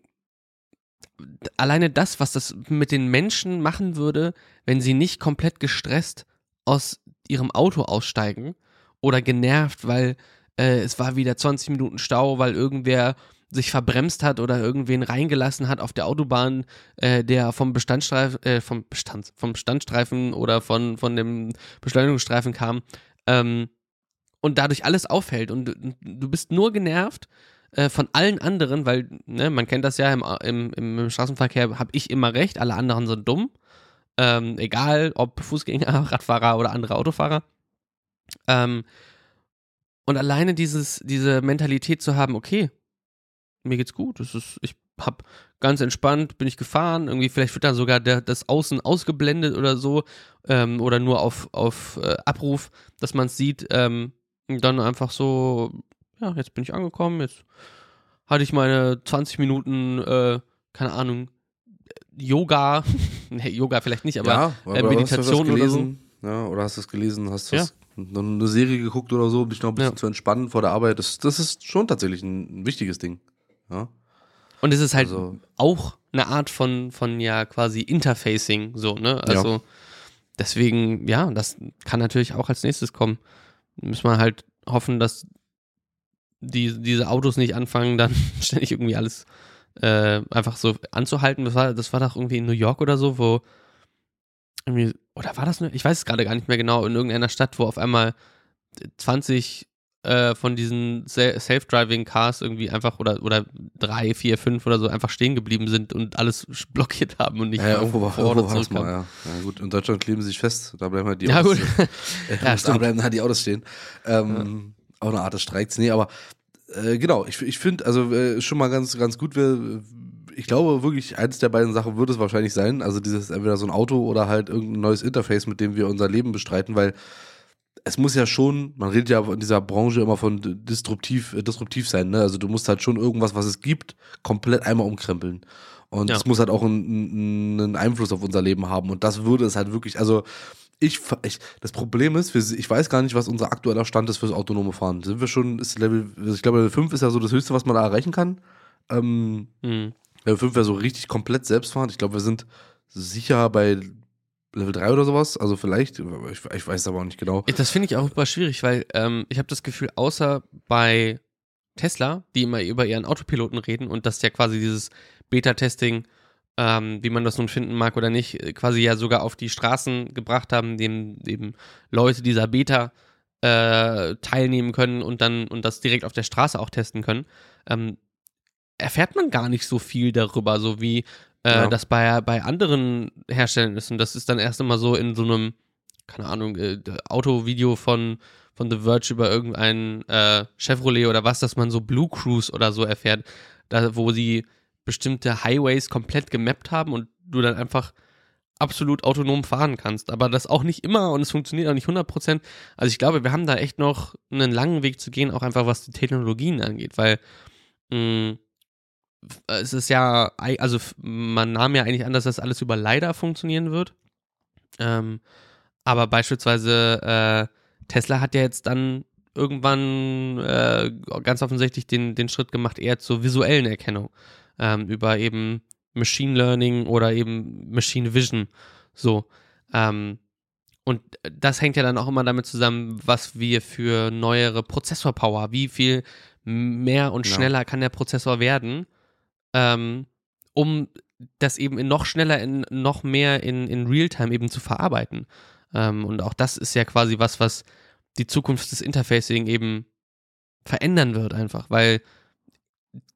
alleine das, was das mit den Menschen machen würde, wenn sie nicht komplett gestresst aus ihrem Auto aussteigen oder genervt, weil äh, es war wieder 20 Minuten Stau, weil irgendwer sich verbremst hat oder irgendwen reingelassen hat auf der Autobahn, äh, der vom Bestandstreifen, äh, vom Bestand, vom Standstreifen oder von, von dem Beschleunigungsstreifen kam ähm, und dadurch alles auffällt und du, du bist nur genervt, äh, von allen anderen, weil ne, man kennt das ja im, im, im Straßenverkehr, habe ich immer recht, alle anderen sind dumm. Ähm, egal ob Fußgänger, Radfahrer oder andere Autofahrer. Ähm, und alleine dieses, diese Mentalität zu haben, okay, mir geht's gut, es ist, ich hab ganz entspannt, bin ich gefahren, irgendwie vielleicht wird dann sogar der, das Außen ausgeblendet oder so, ähm, oder nur auf, auf äh, Abruf, dass man es sieht, ähm, dann einfach so, ja, jetzt bin ich angekommen, jetzt hatte ich meine 20 Minuten, äh, keine Ahnung, Yoga, nee, Yoga vielleicht nicht, aber, ja, aber äh, Meditation oder so. Ja, oder hast du es gelesen, hast du ja. eine Serie geguckt oder so, um dich noch ein bisschen ja. zu entspannen vor der Arbeit. Das, das ist schon tatsächlich ein, ein wichtiges Ding. Ja. Und es ist halt also, auch eine Art von, von ja quasi Interfacing, so, ne? Also deswegen, ja, das kann natürlich auch als nächstes kommen. Müssen wir halt hoffen, dass die, diese Autos nicht anfangen, dann ständig irgendwie alles äh, einfach so anzuhalten. Das war, das war doch irgendwie in New York oder so, wo irgendwie, oder war das nur, ich weiß es gerade gar nicht mehr genau, in irgendeiner Stadt, wo auf einmal 20 äh, von diesen Self-Driving Cars irgendwie einfach oder, oder drei, vier, fünf oder so einfach stehen geblieben sind und alles blockiert haben und nicht ja, ja, irgendwo, war, irgendwo war mal, ja. ja. gut, in Deutschland kleben sie sich fest, da bleiben halt die ja, Autos, gut. Äh, ja, da bleiben halt die Autos stehen. Ähm, auch eine Art des Streiks. Nee, aber äh, genau, ich, ich finde, also äh, schon mal ganz, ganz gut, wir, ich glaube wirklich, eins der beiden Sachen wird es wahrscheinlich sein. Also dieses entweder so ein Auto oder halt irgendein neues Interface, mit dem wir unser Leben bestreiten, weil es muss ja schon, man redet ja in dieser Branche immer von disruptiv, äh, disruptiv sein, ne? Also du musst halt schon irgendwas, was es gibt, komplett einmal umkrempeln. Und es ja. muss halt auch einen, einen Einfluss auf unser Leben haben. Und das würde es halt wirklich, also ich, ich, das Problem ist, ich weiß gar nicht, was unser aktueller Stand ist fürs autonome Fahren. Sind wir schon, ist Level, ich glaube, Level 5 ist ja so das Höchste, was man da erreichen kann. Ähm, mhm. Level 5 wäre so richtig komplett selbstfahrend. Ich glaube, wir sind sicher bei Level 3 oder sowas. Also vielleicht, ich, ich weiß aber auch nicht genau. Das finde ich auch super schwierig, weil ähm, ich habe das Gefühl, außer bei Tesla, die immer über ihren Autopiloten reden und das ja quasi dieses Beta-Testing ähm, wie man das nun finden mag oder nicht, äh, quasi ja sogar auf die Straßen gebracht haben, dem eben Leute dieser Beta äh, teilnehmen können und dann und das direkt auf der Straße auch testen können, ähm, erfährt man gar nicht so viel darüber, so wie äh, ja. das bei, bei anderen Herstellern ist. Und das ist dann erst immer so in so einem, keine Ahnung, äh, Autovideo von, von The Verge über irgendein äh, Chevrolet oder was, dass man so Blue Cruise oder so erfährt, da, wo sie bestimmte Highways komplett gemappt haben und du dann einfach absolut autonom fahren kannst. Aber das auch nicht immer und es funktioniert auch nicht 100%. Also ich glaube, wir haben da echt noch einen langen Weg zu gehen, auch einfach was die Technologien angeht, weil mh, mm, es ist ja, also man nahm ja eigentlich an, dass das alles über LiDAR funktionieren wird. Ähm, aber beispielsweise äh, Tesla hat ja jetzt dann irgendwann äh, ganz offensichtlich den, den Schritt gemacht, eher zur visuellen Erkennung ähm, über eben Machine Learning oder eben Machine Vision. So. Ähm, und das hängt ja dann auch immer damit zusammen, was wir für neuere Prozessorpower, wie viel mehr und schneller ja. kann der Prozessor werden, ähm, um das eben in noch schneller, in noch mehr in, in Realtime eben zu verarbeiten. Ähm, und auch das ist ja quasi was, was die Zukunft des Interfacing eben verändern wird, einfach, weil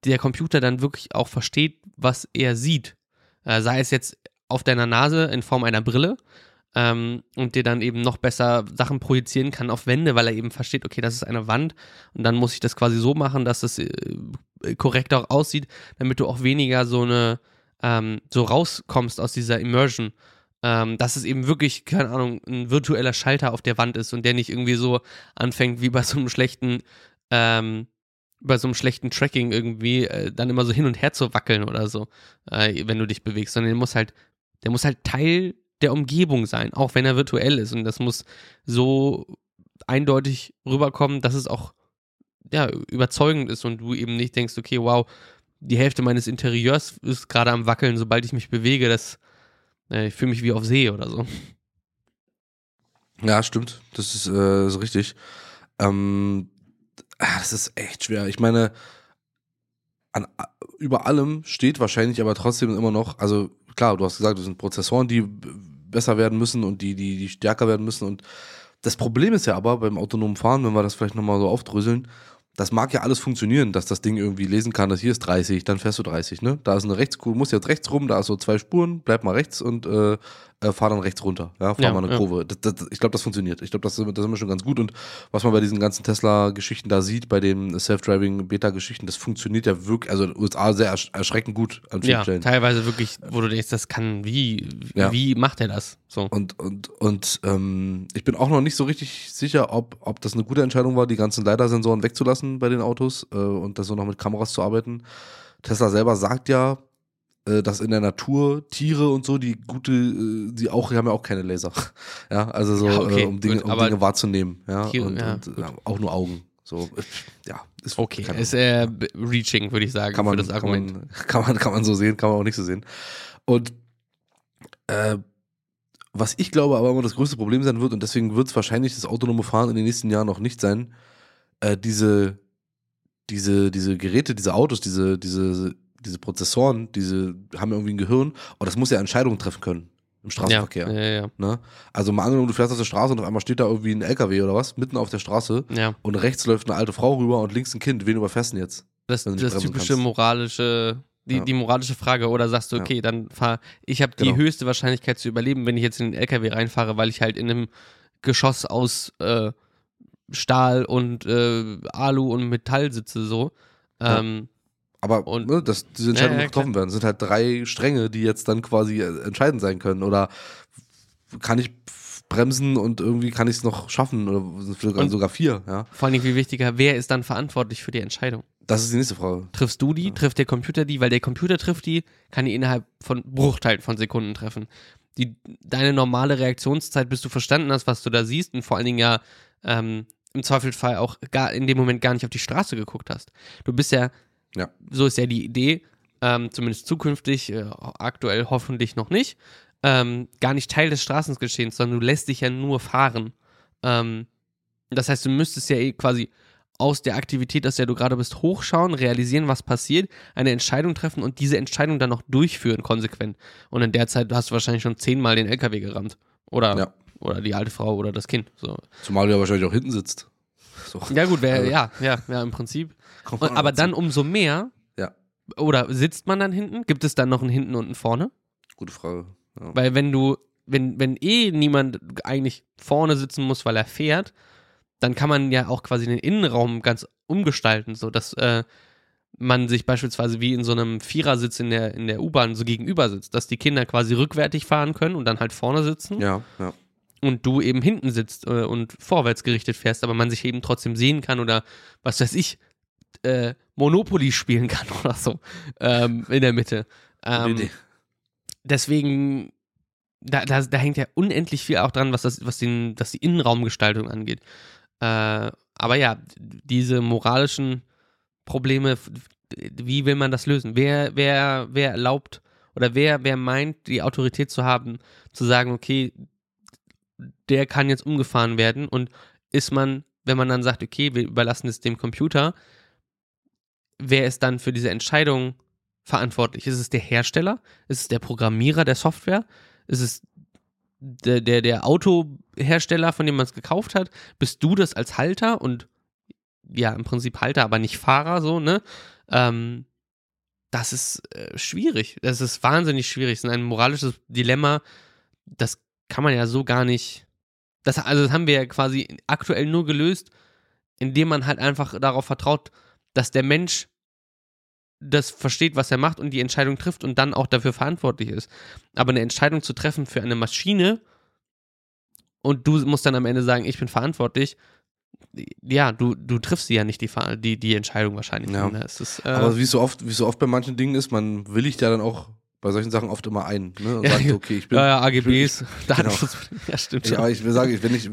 der Computer dann wirklich auch versteht, was er sieht. Äh, sei es jetzt auf deiner Nase in Form einer Brille ähm, und dir dann eben noch besser Sachen projizieren kann auf Wände, weil er eben versteht, okay, das ist eine Wand und dann muss ich das quasi so machen, dass es äh, korrekt auch aussieht, damit du auch weniger so eine ähm, so rauskommst aus dieser Immersion. Ähm, dass es eben wirklich, keine Ahnung, ein virtueller Schalter auf der Wand ist und der nicht irgendwie so anfängt wie bei so einem schlechten ähm, bei so einem schlechten Tracking irgendwie äh, dann immer so hin und her zu wackeln oder so, äh, wenn du dich bewegst, sondern der muss halt, der muss halt Teil der Umgebung sein, auch wenn er virtuell ist. Und das muss so eindeutig rüberkommen, dass es auch ja, überzeugend ist und du eben nicht denkst, okay, wow, die Hälfte meines Interieurs ist gerade am Wackeln, sobald ich mich bewege, das, äh, ich fühle mich wie auf See oder so. Ja, stimmt. Das ist, äh, ist richtig. Ähm, Ah, das ist echt schwer. Ich meine, an, über allem steht wahrscheinlich aber trotzdem immer noch, also klar, du hast gesagt, das sind Prozessoren, die besser werden müssen und die, die, die stärker werden müssen. Und das Problem ist ja aber beim autonomen Fahren, wenn wir das vielleicht nochmal so aufdröseln, das mag ja alles funktionieren, dass das Ding irgendwie lesen kann, dass hier ist 30, dann fährst du 30, ne? Da ist eine Rechtskurve, musst jetzt rechts rum, da ist so zwei Spuren, bleib mal rechts und äh, äh, fahr dann rechts runter. Ja, fahr ja, mal eine ja. Kurve. Das, das, ich glaube, das funktioniert. Ich glaube, das, das ist immer schon ganz gut. Und was man bei diesen ganzen Tesla-Geschichten da sieht, bei den Self-Driving-Beta-Geschichten, das funktioniert ja wirklich, also in den USA sehr ersch erschreckend gut an vielen ja, Stellen. Teilweise wirklich, wo du denkst, das kann, wie, ja. wie macht er das? So. Und, und, und ähm, ich bin auch noch nicht so richtig sicher, ob, ob das eine gute Entscheidung war, die ganzen LiDAR-Sensoren wegzulassen bei den Autos äh, und das so noch mit Kameras zu arbeiten. Tesla selber sagt ja, dass in der Natur Tiere und so, die gute, äh, die auch, die haben ja auch keine Laser. Ja, also so, ja, okay, äh, um, Dinge, gut, um Dinge wahrzunehmen. Ja, Tiere, und, ja, und ja, auch nur Augen. So, ja, ist okay. Ist äh, reaching, würde ich sagen, kann man, für das Argument. Kann man, kann man, kann man so sehen, kann man auch nicht so sehen. Und äh, was ich glaube aber immer das größte Problem sein wird, und deswegen wird es wahrscheinlich das autonome Fahren in den nächsten Jahren noch nicht sein, äh, diese, diese, diese Geräte, diese Autos, diese, diese diese Prozessoren, diese haben irgendwie ein Gehirn und das muss ja Entscheidungen treffen können im Straßenverkehr. Ja, ja, ja. Ne? Also mal angenommen, du fährst auf der Straße und auf einmal steht da irgendwie ein LKW oder was, mitten auf der Straße ja. und rechts läuft eine alte Frau rüber und links ein Kind. Wen überfährst du denn jetzt? Das, das typische kannst? moralische, die, ja. die moralische Frage. Oder sagst du, okay, ja. dann fahr, ich habe die genau. höchste Wahrscheinlichkeit zu überleben, wenn ich jetzt in den LKW reinfahre, weil ich halt in einem Geschoss aus äh, Stahl und äh, Alu und Metall sitze so. Ähm, aber und, ne, dass diese Entscheidungen ja, ja, getroffen werden, sind halt drei Stränge, die jetzt dann quasi äh, entscheidend sein können. Oder kann ich bremsen und irgendwie kann ich es noch schaffen oder sogar, sogar vier. Ja. Vor allem viel wichtiger, wer ist dann verantwortlich für die Entscheidung? Das ist die nächste Frage. Triffst du die? Ja. Trifft der Computer die? Weil der Computer trifft die, kann die innerhalb von Bruchteilen von Sekunden treffen. Die, deine normale Reaktionszeit, bis du verstanden hast, was du da siehst und vor allen Dingen ja ähm, im Zweifelsfall auch gar in dem Moment gar nicht auf die Straße geguckt hast. Du bist ja ja. So ist ja die Idee, ähm, zumindest zukünftig, äh, aktuell hoffentlich noch nicht, ähm, gar nicht Teil des Straßengeschehens, sondern du lässt dich ja nur fahren. Ähm, das heißt, du müsstest ja eh quasi aus der Aktivität, aus der du gerade bist, hochschauen, realisieren, was passiert, eine Entscheidung treffen und diese Entscheidung dann noch durchführen, konsequent. Und in der Zeit hast du wahrscheinlich schon zehnmal den LKW gerammt. Oder, ja. oder die alte Frau oder das Kind. So. Zumal du ja wahrscheinlich auch hinten sitzt. So. Ja, gut, wär, also. ja, ja, ja, im Prinzip. Und, aber dann umso mehr, ja. Oder sitzt man dann hinten? Gibt es dann noch einen hinten und einen vorne? Gute Frage. Ja. Weil wenn du, wenn, wenn eh niemand eigentlich vorne sitzen muss, weil er fährt, dann kann man ja auch quasi den Innenraum ganz umgestalten, so dass äh, man sich beispielsweise wie in so einem Vierersitz in der, in der U-Bahn so gegenüber sitzt, dass die Kinder quasi rückwärtig fahren können und dann halt vorne sitzen. Ja, ja. Und du eben hinten sitzt äh, und vorwärts gerichtet fährst, aber man sich eben trotzdem sehen kann oder was weiß ich, äh, Monopoly spielen kann oder so ähm, in der Mitte. Ähm, deswegen, da, da, da, hängt ja unendlich viel auch dran, was, das, was, den, was die Innenraumgestaltung angeht. Äh, aber ja, diese moralischen Probleme, wie will man das lösen? Wer, wer, wer erlaubt oder wer, wer meint, die Autorität zu haben, zu sagen, okay, der kann jetzt umgefahren werden und ist man, wenn man dann sagt, okay, wir überlassen es dem Computer, wer ist dann für diese Entscheidung verantwortlich? Ist es der Hersteller? Ist es der Programmierer der Software? Ist es der, der, der Autohersteller, von dem man es gekauft hat? Bist du das als Halter und ja, im Prinzip Halter, aber nicht Fahrer, so, ne? Ähm, das ist äh, schwierig. Das ist wahnsinnig schwierig. Das ist ein moralisches Dilemma. Das kann man ja so gar nicht. Das, also, das haben wir ja quasi aktuell nur gelöst, indem man halt einfach darauf vertraut, dass der Mensch das versteht, was er macht und die Entscheidung trifft und dann auch dafür verantwortlich ist. Aber eine Entscheidung zu treffen für eine Maschine und du musst dann am Ende sagen, ich bin verantwortlich, ja, du, du triffst sie ja nicht die, die, die Entscheidung wahrscheinlich. Ja. Ne? Ist, äh Aber wie so oft, wie so oft bei manchen Dingen ist, man willigt ja dann auch bei solchen Sachen oft immer ein ne? und sagt, okay, ich bin. ja, ja, AGBs, Datenschutz. Genau. Ja, stimmt. Ja, aber ich will sagen, wenn ich,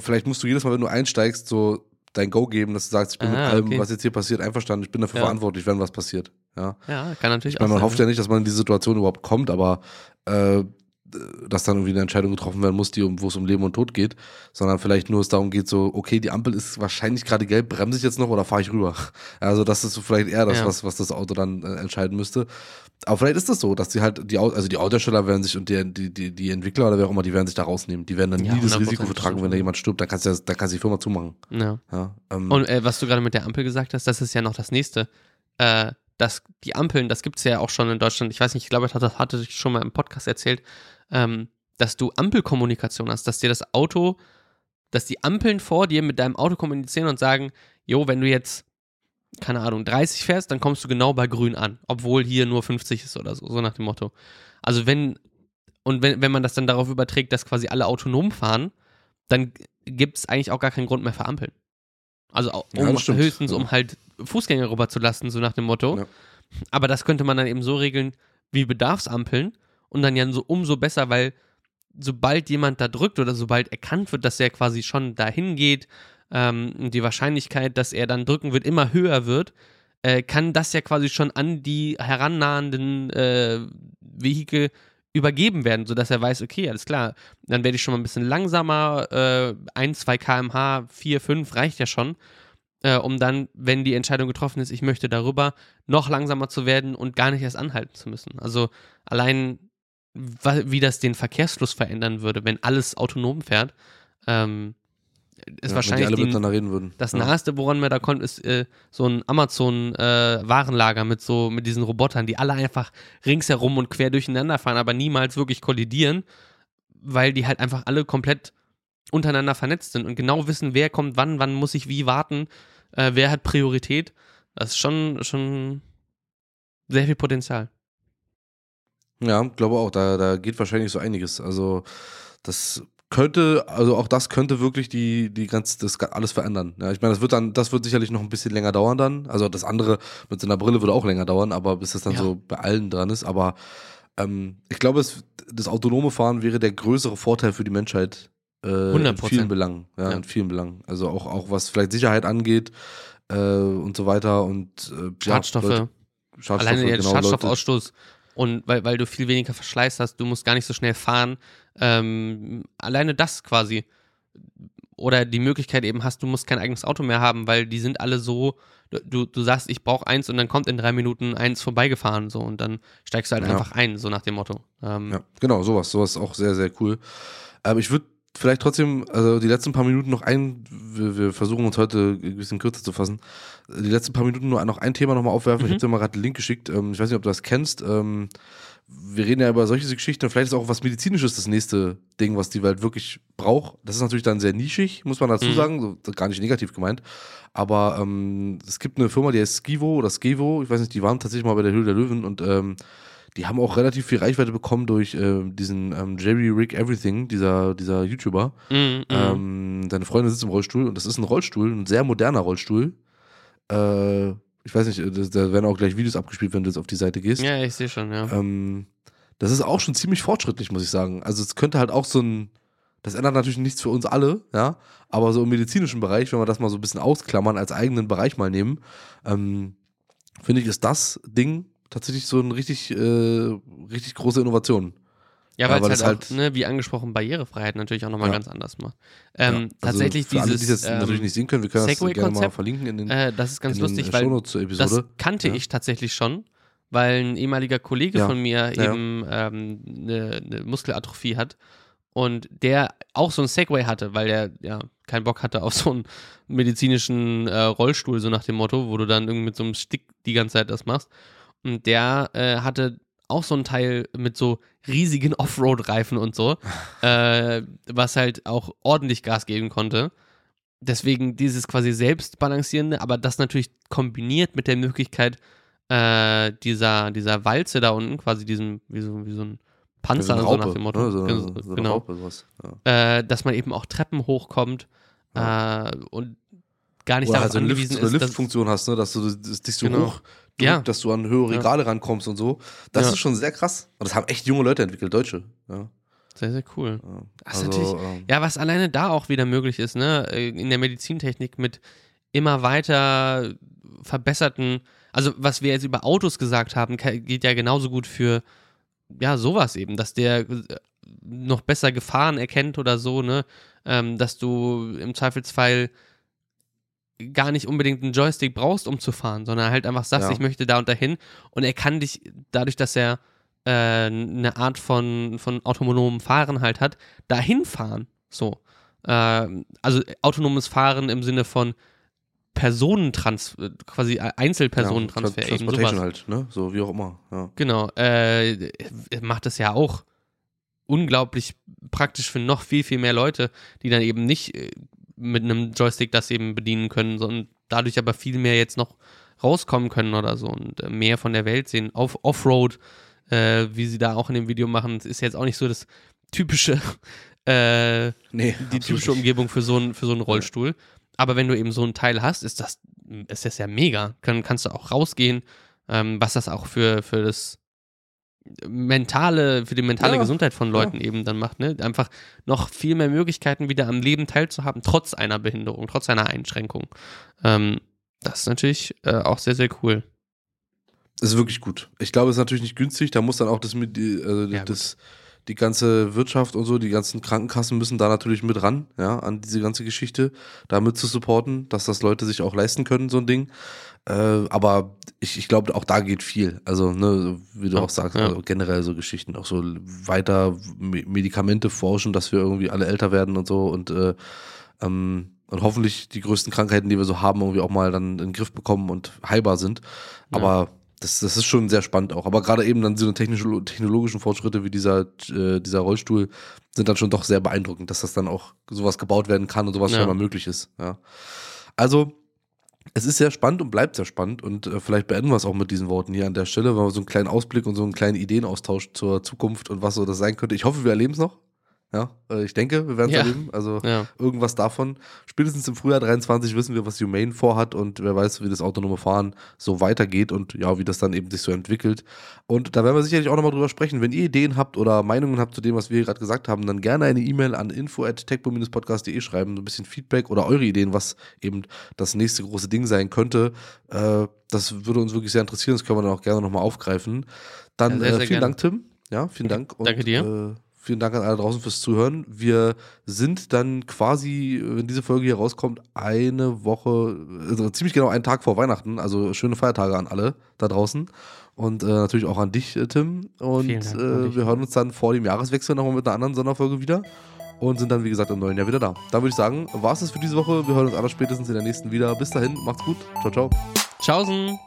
vielleicht musst du jedes Mal, wenn du einsteigst, so dein Go geben, dass du sagst, ich bin ah, mit allem, okay. was jetzt hier passiert, einverstanden, ich bin dafür ja. verantwortlich, wenn was passiert. Ja, ja kann natürlich ich meine, Man hofft ja nicht, dass man in diese Situation überhaupt kommt, aber äh, dass dann irgendwie eine Entscheidung getroffen werden muss, die um, wo es um Leben und Tod geht, sondern vielleicht nur es darum geht, so, okay, die Ampel ist wahrscheinlich gerade gelb, bremse ich jetzt noch oder fahre ich rüber? Also das ist so vielleicht eher das, ja. was, was das Auto dann äh, entscheiden müsste. Aber vielleicht ist das so, dass die halt, die, also die Autohersteller werden sich und die, die, die, die Entwickler oder wer auch immer, die werden sich da rausnehmen. Die werden dann ja, nie das Risiko vertragen, wenn da jemand stirbt, dann kannst du, dann kannst du die Firma zumachen. Ja. ja ähm, und äh, was du gerade mit der Ampel gesagt hast, das ist ja noch das nächste. Äh, dass die Ampeln, das gibt es ja auch schon in Deutschland, ich weiß nicht, ich glaube, das hatte ich schon mal im Podcast erzählt, ähm, dass du Ampelkommunikation hast, dass dir das Auto, dass die Ampeln vor dir mit deinem Auto kommunizieren und sagen, jo, wenn du jetzt keine Ahnung, 30 fährst, dann kommst du genau bei grün an, obwohl hier nur 50 ist oder so, so nach dem Motto. Also wenn, und wenn, wenn man das dann darauf überträgt, dass quasi alle autonom fahren, dann gibt es eigentlich auch gar keinen Grund mehr für Ampeln. Also um, ja, höchstens, um halt Fußgänger rüberzulassen, so nach dem Motto. Ja. Aber das könnte man dann eben so regeln wie Bedarfsampeln und dann ja so umso besser, weil sobald jemand da drückt oder sobald erkannt wird, dass er quasi schon dahin geht, ähm, die Wahrscheinlichkeit, dass er dann drücken wird, immer höher wird, äh, kann das ja quasi schon an die herannahenden äh, Vehikel übergeben werden, sodass er weiß, okay, alles klar, dann werde ich schon mal ein bisschen langsamer, äh, 1, 2 kmh, 4, 5 reicht ja schon, äh, um dann, wenn die Entscheidung getroffen ist, ich möchte darüber, noch langsamer zu werden und gar nicht erst anhalten zu müssen. Also allein, wie das den Verkehrsfluss verändern würde, wenn alles autonom fährt, ähm, ist ja, wahrscheinlich würden. das ja. naheste, woran man da kommt, ist äh, so ein Amazon-Warenlager äh, mit so mit diesen Robotern, die alle einfach ringsherum und quer durcheinander fahren, aber niemals wirklich kollidieren, weil die halt einfach alle komplett untereinander vernetzt sind und genau wissen, wer kommt wann, wann muss ich wie warten, äh, wer hat Priorität. Das ist schon, schon sehr viel Potenzial. Ja, glaube auch. Da, da geht wahrscheinlich so einiges. Also, das könnte, also auch das könnte wirklich die, die ganz, das alles verändern. Ja, ich meine, das wird dann, das wird sicherlich noch ein bisschen länger dauern dann. Also das andere mit so einer Brille würde auch länger dauern, aber bis das dann ja. so bei allen dran ist. Aber ähm, ich glaube, es, das autonome Fahren wäre der größere Vorteil für die Menschheit äh, in vielen Belangen. Ja, ja, in vielen Belangen. Also auch, auch was vielleicht Sicherheit angeht äh, und so weiter und äh, Schadstoffe. Ja, Leute, Schadstoffe. Alleine der genau, Schadstoffausstoß. Und weil, weil du viel weniger Verschleiß hast, du musst gar nicht so schnell fahren. Ähm, alleine das quasi. Oder die Möglichkeit eben hast, du musst kein eigenes Auto mehr haben, weil die sind alle so, du, du sagst, ich brauche eins und dann kommt in drei Minuten eins vorbeigefahren so und dann steigst du halt ja. einfach ein, so nach dem Motto. Ähm, ja, genau, sowas. Sowas ist auch sehr, sehr cool. Aber ich würde vielleicht trotzdem, also die letzten paar Minuten noch ein, wir, wir, versuchen uns heute ein bisschen kürzer zu fassen, die letzten paar Minuten nur noch ein Thema nochmal aufwerfen. Mhm. Ich habe dir mal gerade den Link geschickt. Ähm, ich weiß nicht, ob du das kennst. Ähm, wir reden ja über solche Geschichten. Vielleicht ist auch was Medizinisches das nächste Ding, was die Welt wirklich braucht. Das ist natürlich dann sehr nischig, muss man dazu mhm. sagen. So, gar nicht negativ gemeint. Aber ähm, es gibt eine Firma, die heißt Skivo oder Skevo. Ich weiß nicht, die waren tatsächlich mal bei der Höhle der Löwen und ähm, die haben auch relativ viel Reichweite bekommen durch äh, diesen ähm, Jerry Rick Everything, dieser, dieser YouTuber. Mm, mm. Ähm, seine Freundin sitzt im Rollstuhl und das ist ein Rollstuhl, ein sehr moderner Rollstuhl. Äh, ich weiß nicht, da werden auch gleich Videos abgespielt, wenn du jetzt auf die Seite gehst. Ja, ich sehe schon, ja. Ähm, das ist auch schon ziemlich fortschrittlich, muss ich sagen. Also es könnte halt auch so ein, das ändert natürlich nichts für uns alle, ja, aber so im medizinischen Bereich, wenn wir das mal so ein bisschen ausklammern, als eigenen Bereich mal nehmen, ähm, finde ich, ist das Ding tatsächlich so eine richtig, äh, richtig große Innovation. Ja, weil es halt, auch, ne, wie angesprochen, Barrierefreiheit natürlich auch nochmal ja. ganz anders macht. Ähm, ja, also tatsächlich für dieses. Alle, die das ähm, natürlich nicht sehen können, wir können das gerne mal verlinken in den. Äh, das ist ganz lustig, weil das kannte ja. ich tatsächlich schon, weil ein ehemaliger Kollege von mir eben ähm, eine, eine Muskelatrophie hat und der auch so ein Segway hatte, weil er ja keinen Bock hatte auf so einen medizinischen äh, Rollstuhl, so nach dem Motto, wo du dann irgendwie mit so einem Stick die ganze Zeit das machst. Und der äh, hatte auch so ein Teil mit so riesigen Offroad-Reifen und so, äh, was halt auch ordentlich Gas geben konnte. Deswegen dieses quasi selbstbalancierende, aber das natürlich kombiniert mit der Möglichkeit äh, dieser, dieser Walze da unten, quasi diesem, wie so, wie so ein Panzer, so, Raupe, nach dem Motto. Ne? So, so, so genau. Raupe, ja. äh, dass man eben auch Treppen hochkommt ja. äh, und gar nicht Oder darauf halt so angewiesen Lift, ist. eine Liftfunktion hast, ne? dass du dich so genau. hoch drückt, ja. dass du an höhere Regale ja. rankommst und so. Das ja. ist schon sehr krass. Und das haben echt junge Leute entwickelt, Deutsche. Ja. Sehr, sehr cool. Ja, also, natürlich, ähm, ja, was alleine da auch wieder möglich ist, ne, äh, in der Medizintechnik mit immer weiter verbesserten, also was wir jetzt über Autos gesagt haben, geht ja genauso gut für ja, sowas eben, dass der äh, noch besser Gefahren erkennt oder so, ne, ähm, dass du im Zweifelsfall gar nicht unbedingt einen Joystick brauchst, um zu fahren, sondern halt einfach sagst, ja. ich möchte da und dahin. Und er kann dich, dadurch, dass er äh, eine Art von, von autonomem Fahren halt hat, dahin fahren. So. Äh, also autonomes Fahren im Sinne von Personentrans, quasi Einzelpersonentransfer. Ja, eben sowas. halt, ne? So wie auch immer. Ja. Genau. Äh, macht das ja auch unglaublich praktisch für noch viel, viel mehr Leute, die dann eben nicht äh, mit einem Joystick das eben bedienen können und dadurch aber viel mehr jetzt noch rauskommen können oder so und äh, mehr von der Welt sehen. Auf Offroad, äh, wie sie da auch in dem Video machen, ist jetzt auch nicht so das typische, äh, nee, die typische Umgebung für so, ein, für so einen Rollstuhl. Aber wenn du eben so ein Teil hast, ist das, ist das ja mega. Kann, kannst du auch rausgehen, ähm, was das auch für, für das mentale, für die mentale ja, Gesundheit von Leuten ja. eben dann macht, ne? Einfach noch viel mehr Möglichkeiten wieder am Leben teilzuhaben, trotz einer Behinderung, trotz einer Einschränkung. Ähm, das ist natürlich äh, auch sehr, sehr cool. Das ist wirklich gut. Ich glaube, es ist natürlich nicht günstig, da muss dann auch das mit, also ja, das, die ganze Wirtschaft und so, die ganzen Krankenkassen müssen da natürlich mit ran, ja, an diese ganze Geschichte, damit zu supporten, dass das Leute sich auch leisten können, so ein Ding. Äh, aber ich, ich glaube, auch da geht viel. Also, ne, wie du auch sagst, ja. also generell so Geschichten, auch so weiter Medikamente forschen, dass wir irgendwie alle älter werden und so und, äh, ähm, und hoffentlich die größten Krankheiten, die wir so haben, irgendwie auch mal dann in den Griff bekommen und heilbar sind. Aber ja. Das, das ist schon sehr spannend auch. Aber gerade eben dann so eine technische, technologischen Fortschritte wie dieser, äh, dieser Rollstuhl sind dann schon doch sehr beeindruckend, dass das dann auch sowas gebaut werden kann und sowas ja. schon mal möglich ist. Ja. Also, es ist sehr spannend und bleibt sehr spannend und äh, vielleicht beenden wir es auch mit diesen Worten hier an der Stelle, weil wir so einen kleinen Ausblick und so einen kleinen Ideenaustausch zur Zukunft und was so das sein könnte. Ich hoffe, wir erleben es noch. Ja, äh, ich denke, wir werden es ja. erleben. Also ja. irgendwas davon. Spätestens im Frühjahr 23 wissen wir, was Humane vorhat und wer weiß, wie das autonome Fahren so weitergeht und ja, wie das dann eben sich so entwickelt. Und da werden wir sicherlich auch nochmal drüber sprechen. Wenn ihr Ideen habt oder Meinungen habt zu dem, was wir gerade gesagt haben, dann gerne eine E-Mail an info.techbo-podcast.de schreiben, so ein bisschen Feedback oder eure Ideen, was eben das nächste große Ding sein könnte. Äh, das würde uns wirklich sehr interessieren. Das können wir dann auch gerne nochmal aufgreifen. Dann ja, sehr, sehr äh, vielen gerne. Dank, Tim. Ja, vielen Dank. Und, Danke dir. Äh, Vielen Dank an alle draußen fürs Zuhören. Wir sind dann quasi, wenn diese Folge hier rauskommt, eine Woche, also ziemlich genau einen Tag vor Weihnachten. Also schöne Feiertage an alle da draußen. Und äh, natürlich auch an dich, äh, Tim. Und äh, wir hören uns dann vor dem Jahreswechsel nochmal mit einer anderen Sonderfolge wieder. und sind dann, wie gesagt, im neuen Jahr wieder da. Dann würde ich sagen, war es das für diese Woche. Wir hören uns alle spätestens in der nächsten wieder. Bis dahin, macht's gut. Ciao, ciao. Tschaußen.